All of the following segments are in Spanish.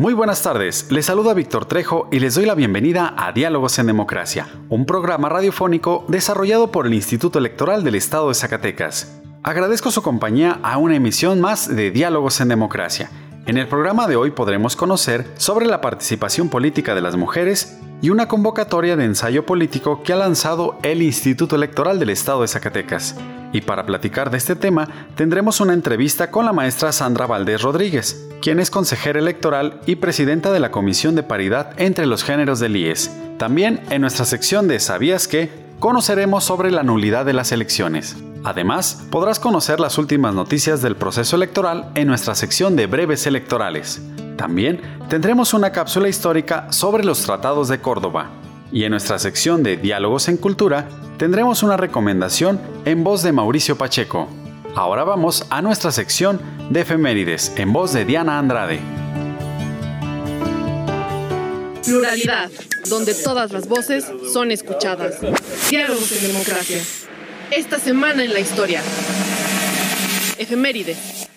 Muy buenas tardes, les saluda Víctor Trejo y les doy la bienvenida a Diálogos en Democracia, un programa radiofónico desarrollado por el Instituto Electoral del Estado de Zacatecas. Agradezco su compañía a una emisión más de Diálogos en Democracia. En el programa de hoy podremos conocer sobre la participación política de las mujeres y una convocatoria de ensayo político que ha lanzado el Instituto Electoral del Estado de Zacatecas. Y para platicar de este tema, tendremos una entrevista con la maestra Sandra Valdés Rodríguez, quien es consejera electoral y presidenta de la Comisión de Paridad entre los Géneros del IES. También en nuestra sección de ¿Sabías qué? conoceremos sobre la nulidad de las elecciones. Además, podrás conocer las últimas noticias del proceso electoral en nuestra sección de breves electorales. También tendremos una cápsula histórica sobre los tratados de Córdoba. Y en nuestra sección de Diálogos en Cultura tendremos una recomendación en voz de Mauricio Pacheco. Ahora vamos a nuestra sección de efemérides en voz de Diana Andrade. Pluralidad, donde todas las voces son escuchadas. Diálogos en democracia. Esta semana en la historia. Efemérides.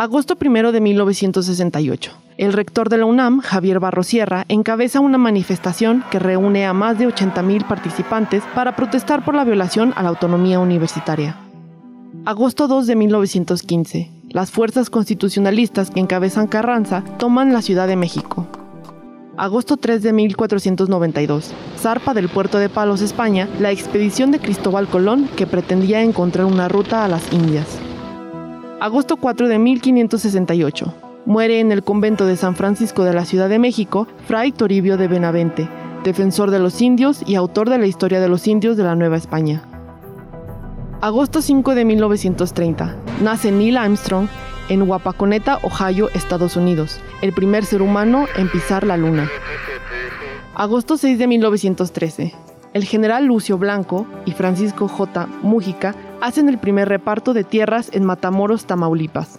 Agosto 1 de 1968. El rector de la UNAM, Javier Barrosierra, encabeza una manifestación que reúne a más de 80.000 participantes para protestar por la violación a la autonomía universitaria. Agosto 2 de 1915. Las fuerzas constitucionalistas que encabezan Carranza toman la Ciudad de México. Agosto 3 de 1492. Zarpa del puerto de Palos, España, la expedición de Cristóbal Colón que pretendía encontrar una ruta a las Indias. Agosto 4 de 1568. Muere en el convento de San Francisco de la Ciudad de México Fray Toribio de Benavente, defensor de los indios y autor de la historia de los indios de la Nueva España. Agosto 5 de 1930. Nace Neil Armstrong en Wapakoneta, Ohio, Estados Unidos, el primer ser humano en pisar la luna. Agosto 6 de 1913. El general Lucio Blanco y Francisco J. Mújica hacen el primer reparto de tierras en Matamoros, Tamaulipas.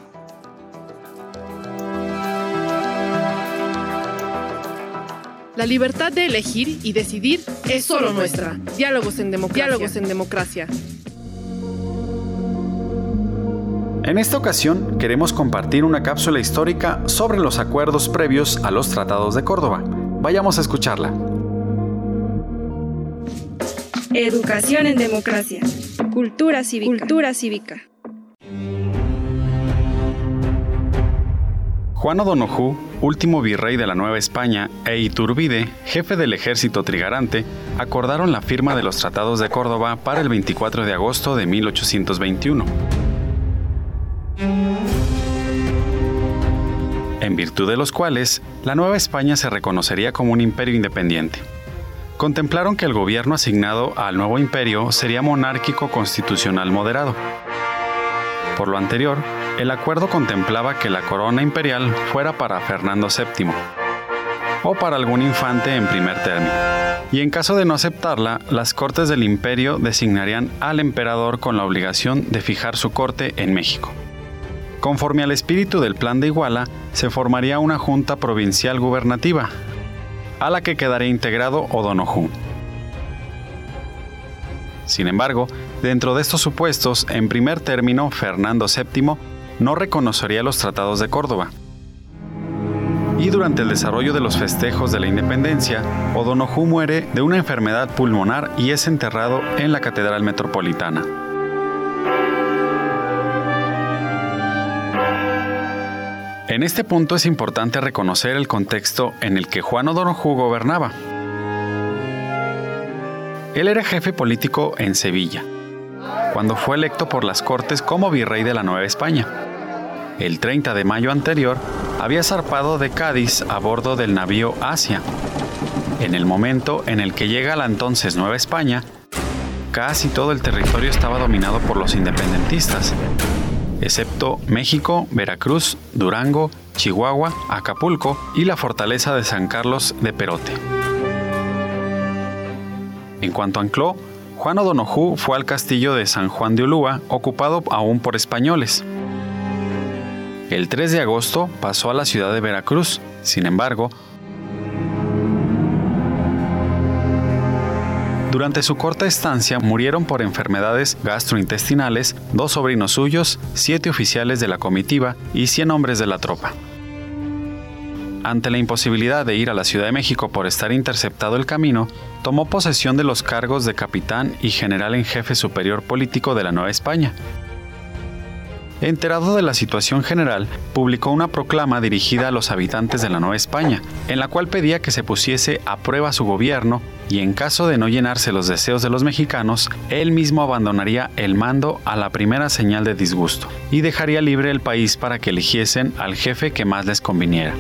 La libertad de elegir y decidir es solo nuestra. Diálogos en, Diálogos en democracia. En esta ocasión queremos compartir una cápsula histórica sobre los acuerdos previos a los tratados de Córdoba. Vayamos a escucharla. Educación en democracia. Cultura cívica. Cultura cívica. Juan O'Donoghue, último virrey de la Nueva España, e Iturbide, jefe del ejército trigarante, acordaron la firma de los tratados de Córdoba para el 24 de agosto de 1821. En virtud de los cuales, la Nueva España se reconocería como un imperio independiente contemplaron que el gobierno asignado al nuevo imperio sería monárquico constitucional moderado. Por lo anterior, el acuerdo contemplaba que la corona imperial fuera para Fernando VII o para algún infante en primer término, y en caso de no aceptarla, las cortes del imperio designarían al emperador con la obligación de fijar su corte en México. Conforme al espíritu del Plan de Iguala, se formaría una junta provincial gubernativa, a la que quedaría integrado O'Donoghue. Sin embargo, dentro de estos supuestos, en primer término, Fernando VII no reconocería los tratados de Córdoba. Y durante el desarrollo de los festejos de la independencia, O'Donoghue muere de una enfermedad pulmonar y es enterrado en la Catedral Metropolitana. En este punto es importante reconocer el contexto en el que Juan O'Donoghue gobernaba. Él era jefe político en Sevilla, cuando fue electo por las Cortes como virrey de la Nueva España. El 30 de mayo anterior, había zarpado de Cádiz a bordo del navío Asia. En el momento en el que llega a la entonces Nueva España, casi todo el territorio estaba dominado por los independentistas, excepto México, Veracruz, Durango Chihuahua, Acapulco y la fortaleza de San Carlos de Perote. En cuanto a ancló, Juan O'Donoghue fue al castillo de San Juan de Ulúa, ocupado aún por españoles. El 3 de agosto pasó a la ciudad de Veracruz, sin embargo, Durante su corta estancia murieron por enfermedades gastrointestinales dos sobrinos suyos, siete oficiales de la comitiva y 100 hombres de la tropa. Ante la imposibilidad de ir a la Ciudad de México por estar interceptado el camino, tomó posesión de los cargos de capitán y general en jefe superior político de la Nueva España, Enterado de la situación general, publicó una proclama dirigida a los habitantes de la Nueva España, en la cual pedía que se pusiese a prueba su gobierno y en caso de no llenarse los deseos de los mexicanos, él mismo abandonaría el mando a la primera señal de disgusto y dejaría libre el país para que eligiesen al jefe que más les conviniera.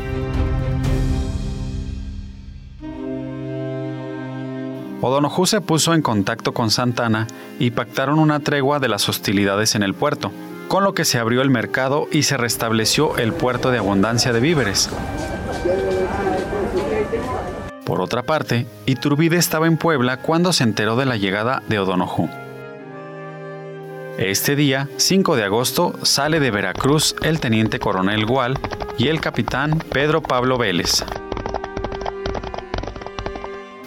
O'Donoghue se puso en contacto con Santana y pactaron una tregua de las hostilidades en el puerto, con lo que se abrió el mercado y se restableció el puerto de abundancia de víveres. Por otra parte, Iturbide estaba en Puebla cuando se enteró de la llegada de O'Donoghue. Este día, 5 de agosto, sale de Veracruz el teniente coronel Gual y el capitán Pedro Pablo Vélez.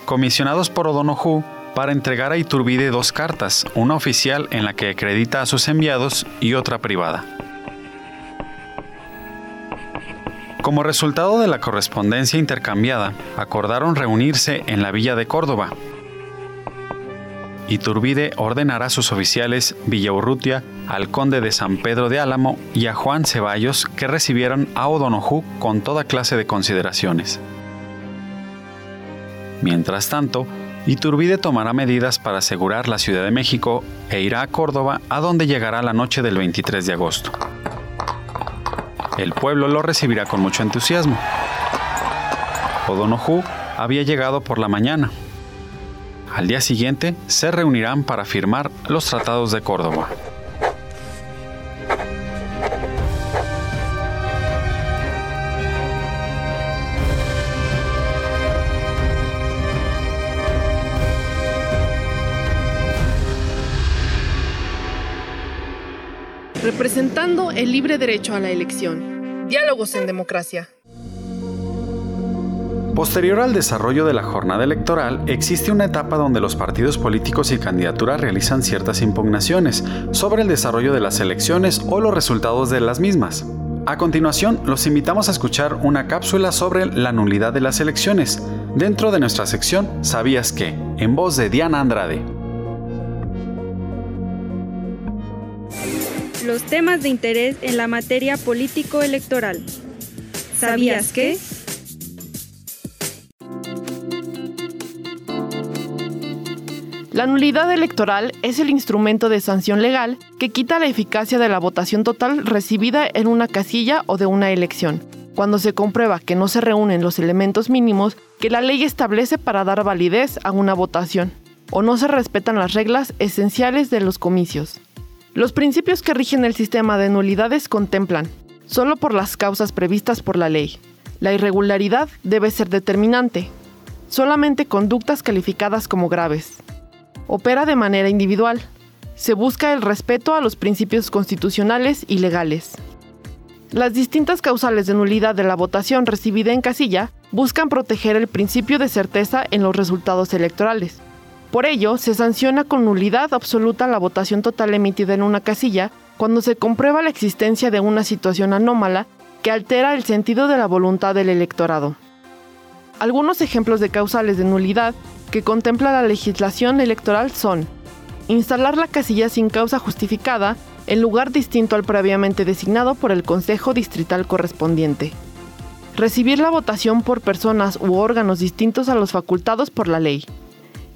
Comisionados por O'Donoghue, para entregar a Iturbide dos cartas, una oficial en la que acredita a sus enviados y otra privada. Como resultado de la correspondencia intercambiada, acordaron reunirse en la villa de Córdoba. Iturbide ordenará a sus oficiales Villaurrutia, al conde de San Pedro de Álamo y a Juan Ceballos que recibieron a O'Donoghue con toda clase de consideraciones. Mientras tanto, Iturbide tomará medidas para asegurar la Ciudad de México e irá a Córdoba, a donde llegará la noche del 23 de agosto. El pueblo lo recibirá con mucho entusiasmo. O'Donoghue había llegado por la mañana. Al día siguiente se reunirán para firmar los tratados de Córdoba. Representando el libre derecho a la elección. Diálogos en democracia. Posterior al desarrollo de la jornada electoral, existe una etapa donde los partidos políticos y candidaturas realizan ciertas impugnaciones sobre el desarrollo de las elecciones o los resultados de las mismas. A continuación, los invitamos a escuchar una cápsula sobre la nulidad de las elecciones, dentro de nuestra sección ¿Sabías qué? en voz de Diana Andrade. Los temas de interés en la materia político-electoral. ¿Sabías qué? La nulidad electoral es el instrumento de sanción legal que quita la eficacia de la votación total recibida en una casilla o de una elección, cuando se comprueba que no se reúnen los elementos mínimos que la ley establece para dar validez a una votación, o no se respetan las reglas esenciales de los comicios. Los principios que rigen el sistema de nulidades contemplan, solo por las causas previstas por la ley. La irregularidad debe ser determinante, solamente conductas calificadas como graves. Opera de manera individual. Se busca el respeto a los principios constitucionales y legales. Las distintas causales de nulidad de la votación recibida en casilla buscan proteger el principio de certeza en los resultados electorales. Por ello, se sanciona con nulidad absoluta la votación total emitida en una casilla cuando se comprueba la existencia de una situación anómala que altera el sentido de la voluntad del electorado. Algunos ejemplos de causales de nulidad que contempla la legislación electoral son instalar la casilla sin causa justificada en lugar distinto al previamente designado por el Consejo Distrital correspondiente. Recibir la votación por personas u órganos distintos a los facultados por la ley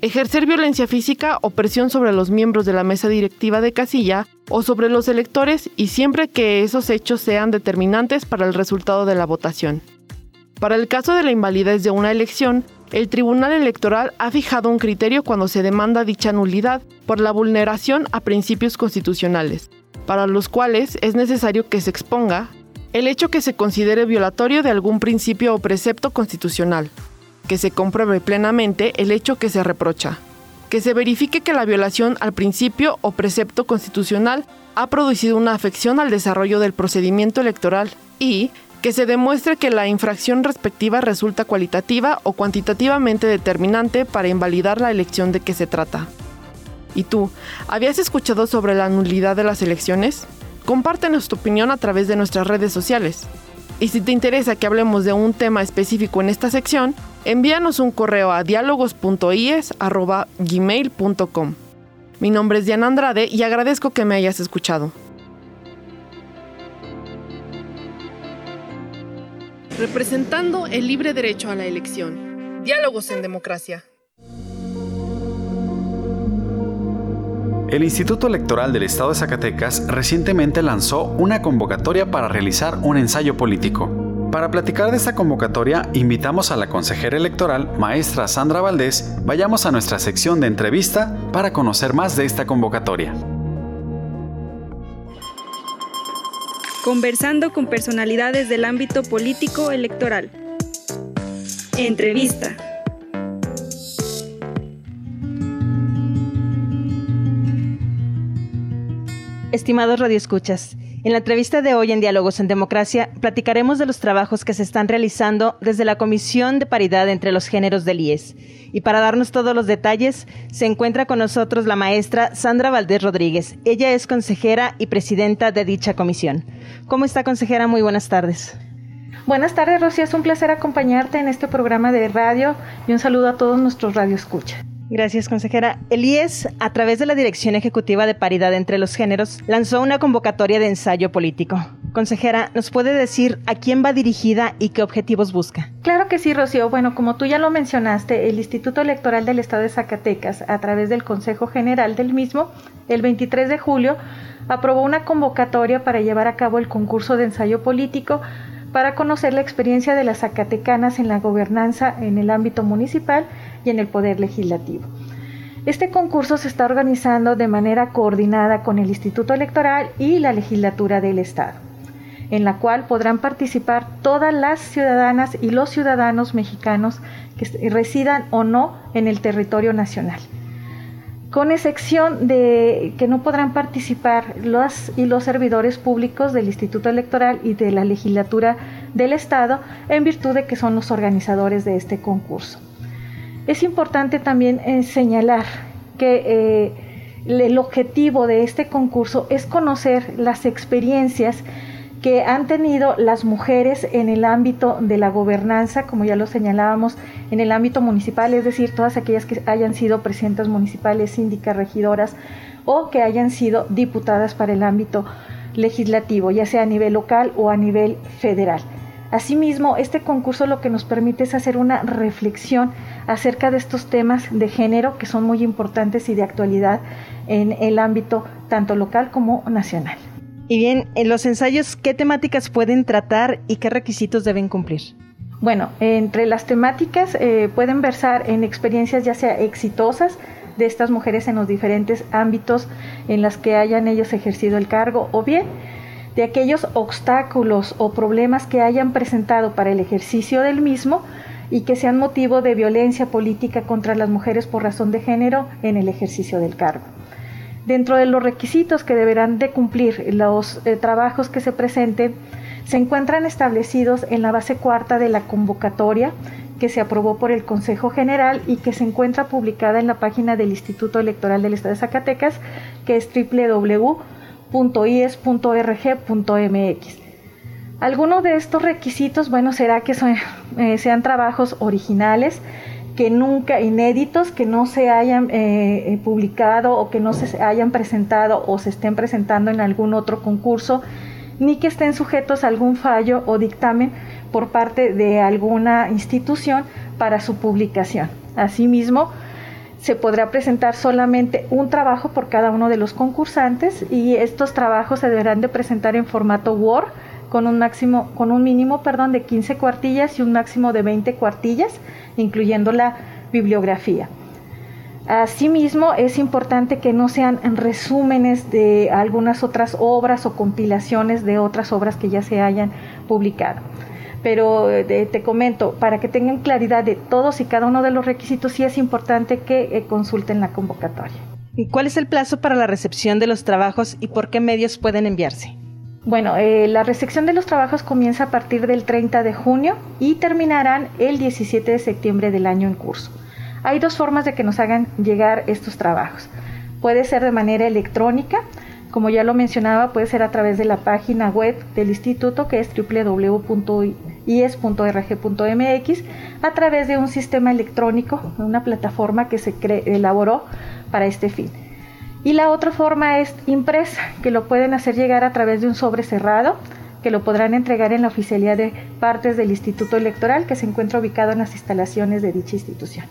ejercer violencia física o presión sobre los miembros de la mesa directiva de casilla o sobre los electores y siempre que esos hechos sean determinantes para el resultado de la votación. Para el caso de la invalidez de una elección, el Tribunal Electoral ha fijado un criterio cuando se demanda dicha nulidad por la vulneración a principios constitucionales, para los cuales es necesario que se exponga El hecho que se considere violatorio de algún principio o precepto constitucional. Que se compruebe plenamente el hecho que se reprocha. Que se verifique que la violación al principio o precepto constitucional ha producido una afección al desarrollo del procedimiento electoral y que se demuestre que la infracción respectiva resulta cualitativa o cuantitativamente determinante para invalidar la elección de que se trata. ¿Y tú, habías escuchado sobre la nulidad de las elecciones? Compártenos tu opinión a través de nuestras redes sociales. Y si te interesa que hablemos de un tema específico en esta sección, envíanos un correo a diálogos.ies.gmail.com. Mi nombre es Diana Andrade y agradezco que me hayas escuchado. Representando el libre derecho a la elección. Diálogos en democracia. El Instituto Electoral del Estado de Zacatecas recientemente lanzó una convocatoria para realizar un ensayo político. Para platicar de esta convocatoria, invitamos a la consejera electoral, maestra Sandra Valdés, vayamos a nuestra sección de entrevista para conocer más de esta convocatoria. Conversando con personalidades del ámbito político electoral. Entrevista. Estimados radioescuchas, en la entrevista de hoy en Diálogos en Democracia platicaremos de los trabajos que se están realizando desde la Comisión de Paridad entre los Géneros del IES. Y para darnos todos los detalles, se encuentra con nosotros la maestra Sandra Valdés Rodríguez. Ella es consejera y presidenta de dicha comisión. ¿Cómo está, consejera? Muy buenas tardes. Buenas tardes, Rocío. Es un placer acompañarte en este programa de radio y un saludo a todos nuestros radioescuchas. Gracias, consejera. El IES, a través de la Dirección Ejecutiva de Paridad entre los Géneros, lanzó una convocatoria de ensayo político. Consejera, ¿nos puede decir a quién va dirigida y qué objetivos busca? Claro que sí, Rocío. Bueno, como tú ya lo mencionaste, el Instituto Electoral del Estado de Zacatecas, a través del Consejo General del mismo, el 23 de julio, aprobó una convocatoria para llevar a cabo el concurso de ensayo político para conocer la experiencia de las zacatecanas en la gobernanza en el ámbito municipal y en el poder legislativo. Este concurso se está organizando de manera coordinada con el Instituto Electoral y la legislatura del Estado, en la cual podrán participar todas las ciudadanas y los ciudadanos mexicanos que residan o no en el territorio nacional con excepción de que no podrán participar los y los servidores públicos del Instituto Electoral y de la legislatura del Estado en virtud de que son los organizadores de este concurso. Es importante también eh, señalar que eh, el objetivo de este concurso es conocer las experiencias que han tenido las mujeres en el ámbito de la gobernanza, como ya lo señalábamos, en el ámbito municipal, es decir, todas aquellas que hayan sido presidentas municipales, síndicas, regidoras o que hayan sido diputadas para el ámbito legislativo, ya sea a nivel local o a nivel federal. Asimismo, este concurso lo que nos permite es hacer una reflexión acerca de estos temas de género que son muy importantes y de actualidad en el ámbito tanto local como nacional. Y bien, en los ensayos, ¿qué temáticas pueden tratar y qué requisitos deben cumplir? Bueno, entre las temáticas eh, pueden versar en experiencias ya sea exitosas de estas mujeres en los diferentes ámbitos en las que hayan ellos ejercido el cargo o bien de aquellos obstáculos o problemas que hayan presentado para el ejercicio del mismo y que sean motivo de violencia política contra las mujeres por razón de género en el ejercicio del cargo. Dentro de los requisitos que deberán de cumplir los eh, trabajos que se presenten, se encuentran establecidos en la base cuarta de la convocatoria que se aprobó por el Consejo General y que se encuentra publicada en la página del Instituto Electoral del Estado de Zacatecas, que es www.ies.org.mx. Algunos de estos requisitos, bueno, será que eh, sean trabajos originales, que nunca, inéditos, que no se hayan eh, eh, publicado o que no se hayan presentado o se estén presentando en algún otro concurso, ni que estén sujetos a algún fallo o dictamen por parte de alguna institución para su publicación. Asimismo, se podrá presentar solamente un trabajo por cada uno de los concursantes y estos trabajos se deberán de presentar en formato Word con un máximo con un mínimo, perdón, de 15 cuartillas y un máximo de 20 cuartillas incluyendo la bibliografía. Asimismo, es importante que no sean resúmenes de algunas otras obras o compilaciones de otras obras que ya se hayan publicado. Pero eh, te comento, para que tengan claridad de todos y cada uno de los requisitos, sí es importante que eh, consulten la convocatoria. ¿Y cuál es el plazo para la recepción de los trabajos y por qué medios pueden enviarse? Bueno, eh, la recepción de los trabajos comienza a partir del 30 de junio y terminarán el 17 de septiembre del año en curso. Hay dos formas de que nos hagan llegar estos trabajos. Puede ser de manera electrónica, como ya lo mencionaba, puede ser a través de la página web del instituto que es www.ies.rg.mx, a través de un sistema electrónico, una plataforma que se elaboró para este fin. Y la otra forma es impresa, que lo pueden hacer llegar a través de un sobre cerrado, que lo podrán entregar en la oficialidad de partes del Instituto Electoral, que se encuentra ubicado en las instalaciones de dicha institución.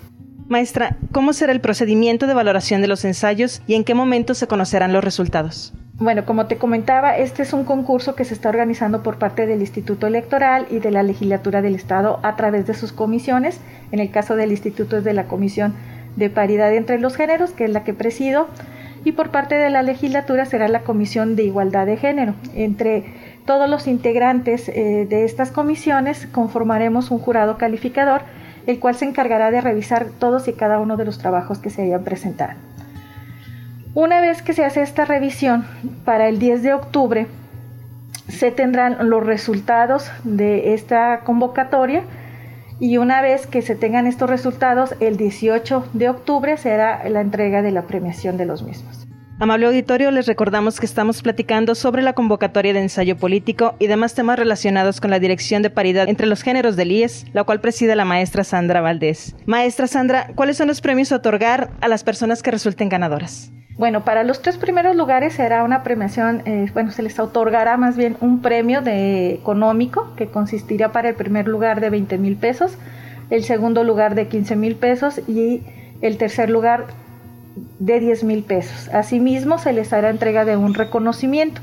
Maestra, ¿cómo será el procedimiento de valoración de los ensayos y en qué momento se conocerán los resultados? Bueno, como te comentaba, este es un concurso que se está organizando por parte del Instituto Electoral y de la Legislatura del Estado a través de sus comisiones. En el caso del Instituto es de la Comisión de Paridad entre los Géneros, que es la que presido, y por parte de la legislatura será la Comisión de Igualdad de Género. Entre todos los integrantes eh, de estas comisiones conformaremos un jurado calificador el cual se encargará de revisar todos y cada uno de los trabajos que se hayan presentado. Una vez que se hace esta revisión, para el 10 de octubre se tendrán los resultados de esta convocatoria y una vez que se tengan estos resultados, el 18 de octubre será la entrega de la premiación de los mismos. Amable auditorio, les recordamos que estamos platicando sobre la convocatoria de ensayo político y demás temas relacionados con la Dirección de Paridad entre los Géneros del IES, la cual preside la maestra Sandra Valdés. Maestra Sandra, ¿cuáles son los premios a otorgar a las personas que resulten ganadoras? Bueno, para los tres primeros lugares será una premiación, eh, bueno, se les otorgará más bien un premio de económico que consistirá para el primer lugar de 20 mil pesos, el segundo lugar de 15 mil pesos y el tercer lugar de 10 mil pesos. Asimismo, se les hará entrega de un reconocimiento.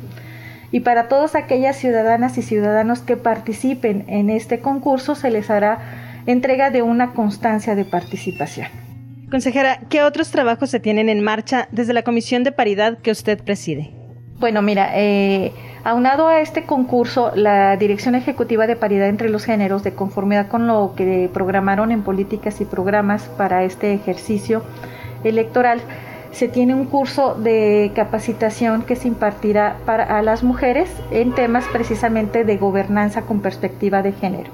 Y para todas aquellas ciudadanas y ciudadanos que participen en este concurso, se les hará entrega de una constancia de participación. Consejera, ¿qué otros trabajos se tienen en marcha desde la Comisión de Paridad que usted preside? Bueno, mira, eh, aunado a este concurso, la Dirección Ejecutiva de Paridad entre los Géneros, de conformidad con lo que programaron en políticas y programas para este ejercicio, electoral, se tiene un curso de capacitación que se impartirá para a las mujeres en temas precisamente de gobernanza con perspectiva de género.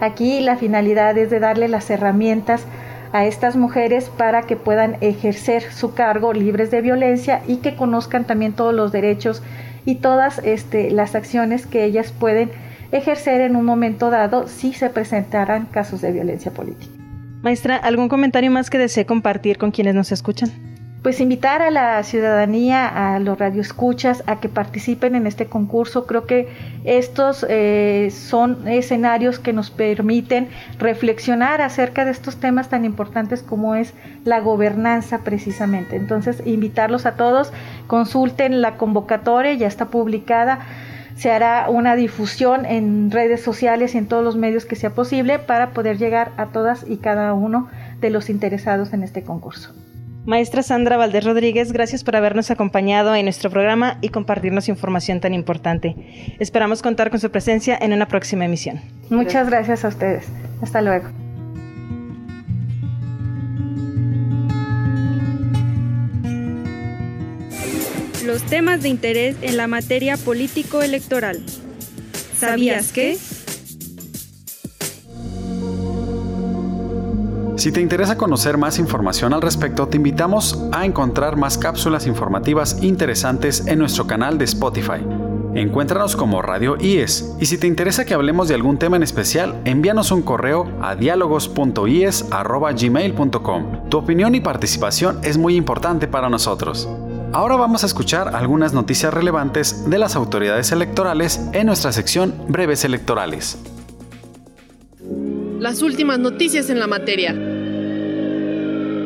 Aquí la finalidad es de darle las herramientas a estas mujeres para que puedan ejercer su cargo libres de violencia y que conozcan también todos los derechos y todas este, las acciones que ellas pueden ejercer en un momento dado si se presentaran casos de violencia política. Maestra, ¿algún comentario más que desee compartir con quienes nos escuchan? Pues invitar a la ciudadanía, a los radioescuchas, a que participen en este concurso. Creo que estos eh, son escenarios que nos permiten reflexionar acerca de estos temas tan importantes como es la gobernanza precisamente. Entonces, invitarlos a todos, consulten la convocatoria, ya está publicada se hará una difusión en redes sociales y en todos los medios que sea posible para poder llegar a todas y cada uno de los interesados en este concurso. Maestra Sandra Valdés Rodríguez, gracias por habernos acompañado en nuestro programa y compartirnos información tan importante. Esperamos contar con su presencia en una próxima emisión. Muchas gracias a ustedes. Hasta luego. Los temas de interés en la materia político-electoral. ¿Sabías que? Si te interesa conocer más información al respecto, te invitamos a encontrar más cápsulas informativas interesantes en nuestro canal de Spotify. Encuéntranos como Radio IES y si te interesa que hablemos de algún tema en especial, envíanos un correo a diálogos.ies.gmail.com. Tu opinión y participación es muy importante para nosotros. Ahora vamos a escuchar algunas noticias relevantes de las autoridades electorales en nuestra sección Breves Electorales. Las últimas noticias en la materia.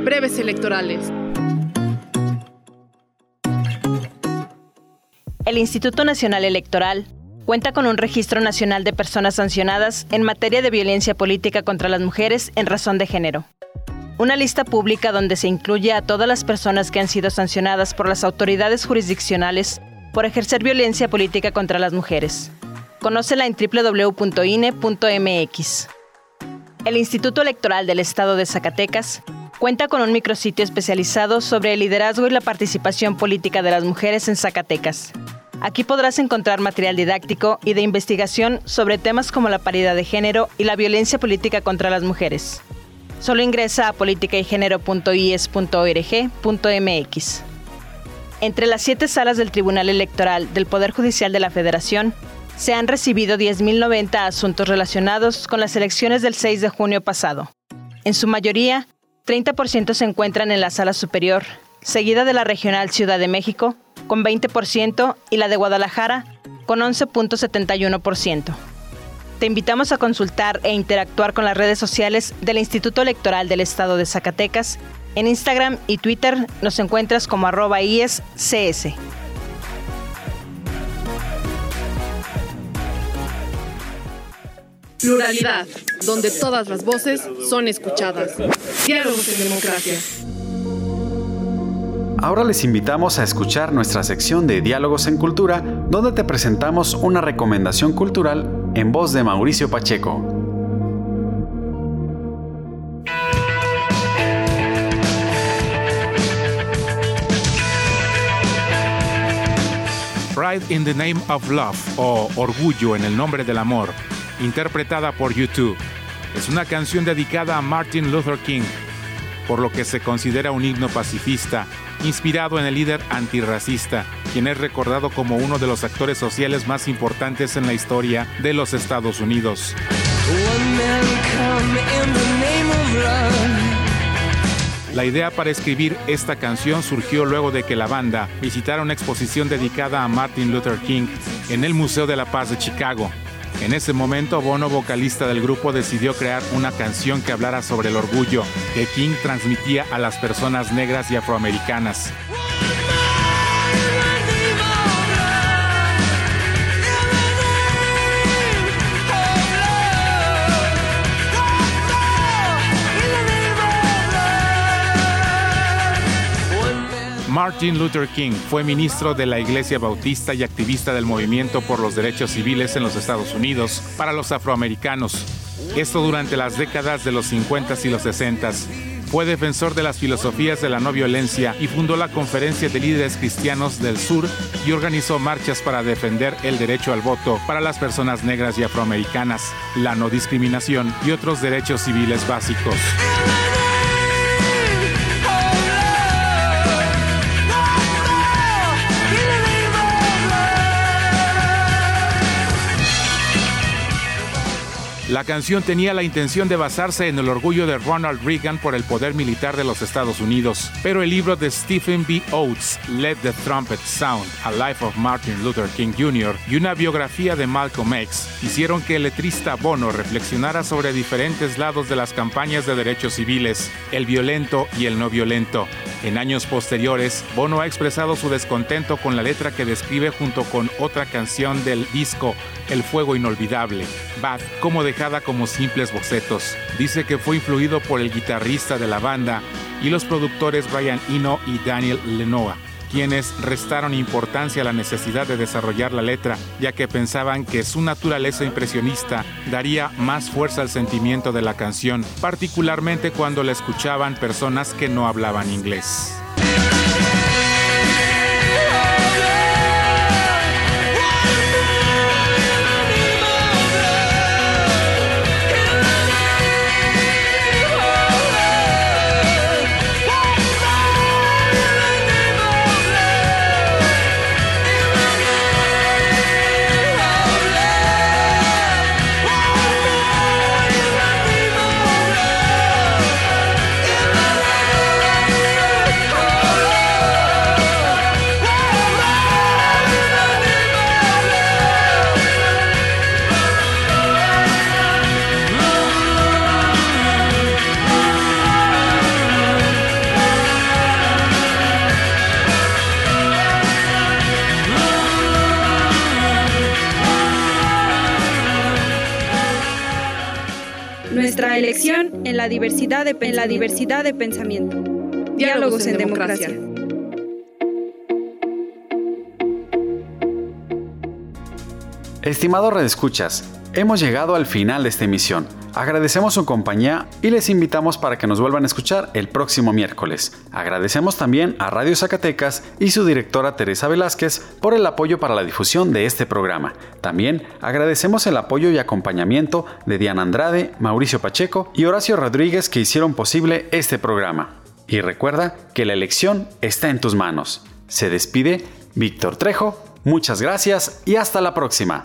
Breves Electorales. El Instituto Nacional Electoral cuenta con un registro nacional de personas sancionadas en materia de violencia política contra las mujeres en razón de género. Una lista pública donde se incluye a todas las personas que han sido sancionadas por las autoridades jurisdiccionales por ejercer violencia política contra las mujeres. Conócela en www.ine.mx. El Instituto Electoral del Estado de Zacatecas cuenta con un micrositio especializado sobre el liderazgo y la participación política de las mujeres en Zacatecas. Aquí podrás encontrar material didáctico y de investigación sobre temas como la paridad de género y la violencia política contra las mujeres. Solo ingresa a politicaygenero.ies.org.mx. Entre las siete salas del Tribunal Electoral del Poder Judicial de la Federación, se han recibido 10.090 asuntos relacionados con las elecciones del 6 de junio pasado. En su mayoría, 30% se encuentran en la sala superior, seguida de la regional Ciudad de México, con 20%, y la de Guadalajara, con 11.71%. Te invitamos a consultar e interactuar con las redes sociales del Instituto Electoral del Estado de Zacatecas. En Instagram y Twitter nos encuentras como arroba IESCS. Pluralidad, donde todas las voces son escuchadas. Diálogos en democracia. Ahora les invitamos a escuchar nuestra sección de Diálogos en Cultura, donde te presentamos una recomendación cultural en voz de Mauricio Pacheco. Pride in the Name of Love o Orgullo en el nombre del amor, interpretada por YouTube. Es una canción dedicada a Martin Luther King, por lo que se considera un himno pacifista inspirado en el líder antirracista, quien es recordado como uno de los actores sociales más importantes en la historia de los Estados Unidos. La idea para escribir esta canción surgió luego de que la banda visitara una exposición dedicada a Martin Luther King en el Museo de la Paz de Chicago. En ese momento, Bono, vocalista del grupo, decidió crear una canción que hablara sobre el orgullo que King transmitía a las personas negras y afroamericanas. Martin Luther King fue ministro de la Iglesia Bautista y activista del movimiento por los derechos civiles en los Estados Unidos para los afroamericanos. Esto durante las décadas de los 50 y los 60. Fue defensor de las filosofías de la no violencia y fundó la Conferencia de Líderes Cristianos del Sur y organizó marchas para defender el derecho al voto para las personas negras y afroamericanas, la no discriminación y otros derechos civiles básicos. La canción tenía la intención de basarse en el orgullo de Ronald Reagan por el poder militar de los Estados Unidos, pero el libro de Stephen B. Oates, Let the Trumpet Sound, A Life of Martin Luther King Jr. y una biografía de Malcolm X hicieron que el letrista Bono reflexionara sobre diferentes lados de las campañas de derechos civiles, el violento y el no violento. En años posteriores, Bono ha expresado su descontento con la letra que describe junto con otra canción del disco El Fuego Inolvidable, Bad, como dejada como simples bocetos. Dice que fue influido por el guitarrista de la banda y los productores Brian Eno y Daniel Lenoa, quienes restaron importancia a la necesidad de desarrollar la letra, ya que pensaban que su naturaleza impresionista daría más fuerza al sentimiento de la canción, particularmente cuando la escuchaban personas que no hablaban inglés. La diversidad de, en la diversidad de pensamiento. Diálogos, en, democracia. Estimado redescuchas, hemos llegado al final de esta emisión. Agradecemos su compañía y les invitamos para que nos vuelvan a escuchar el próximo miércoles. Agradecemos también a Radio Zacatecas y su directora Teresa Velázquez por el apoyo para la difusión de este programa. También agradecemos el apoyo y acompañamiento de Diana Andrade, Mauricio Pacheco y Horacio Rodríguez que hicieron posible este programa. Y recuerda que la elección está en tus manos. Se despide Víctor Trejo Muchas gracias y hasta la próxima.